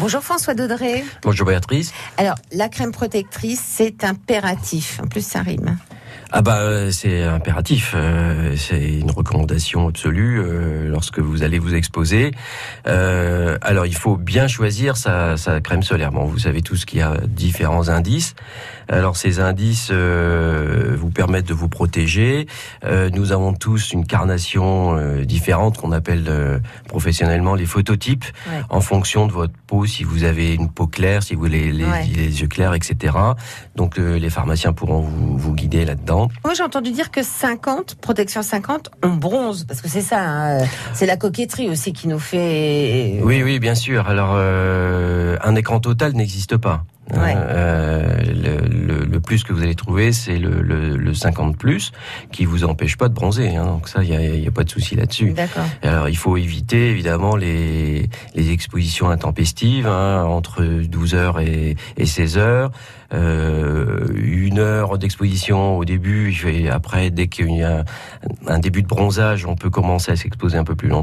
Bonjour François Daudré. Bonjour Béatrice. Alors, la crème protectrice, c'est impératif. En plus, ça rime. Ah bah euh, c'est impératif, euh, c'est une recommandation absolue euh, lorsque vous allez vous exposer. alors il faut bien choisir sa, sa crème solaire. Bon, vous savez tous qu'il y a différents indices. Alors ces indices vous permettent de vous protéger. nous avons tous une carnation différente qu'on appelle professionnellement les phototypes en fonction de votre peau. Si vous avez une peau claire, si vous avez les, les, yeux clairs, etc. Donc les pharmaciens pourront vous, vous guider là-dedans. Moi, j'ai entendu dire que 50, protection 50, on bronze, parce que c'est ça, hein, c'est la coquetterie aussi qui nous fait. Oui, oui, bien sûr. Alors, euh, un écran total n'existe pas. Euh, le, le, plus que vous allez trouver, c'est le, le, 50 plus, qui vous empêche pas de bronzer. Hein, donc ça, il n'y a, a, pas de souci là-dessus. Alors, il faut éviter évidemment les, les expositions intempestives hein, entre 12 heures et, et 16 heures. Euh, une heure d'exposition au début, et après, dès qu'il y a un début de bronzage, on peut commencer à s'exposer un peu plus longtemps.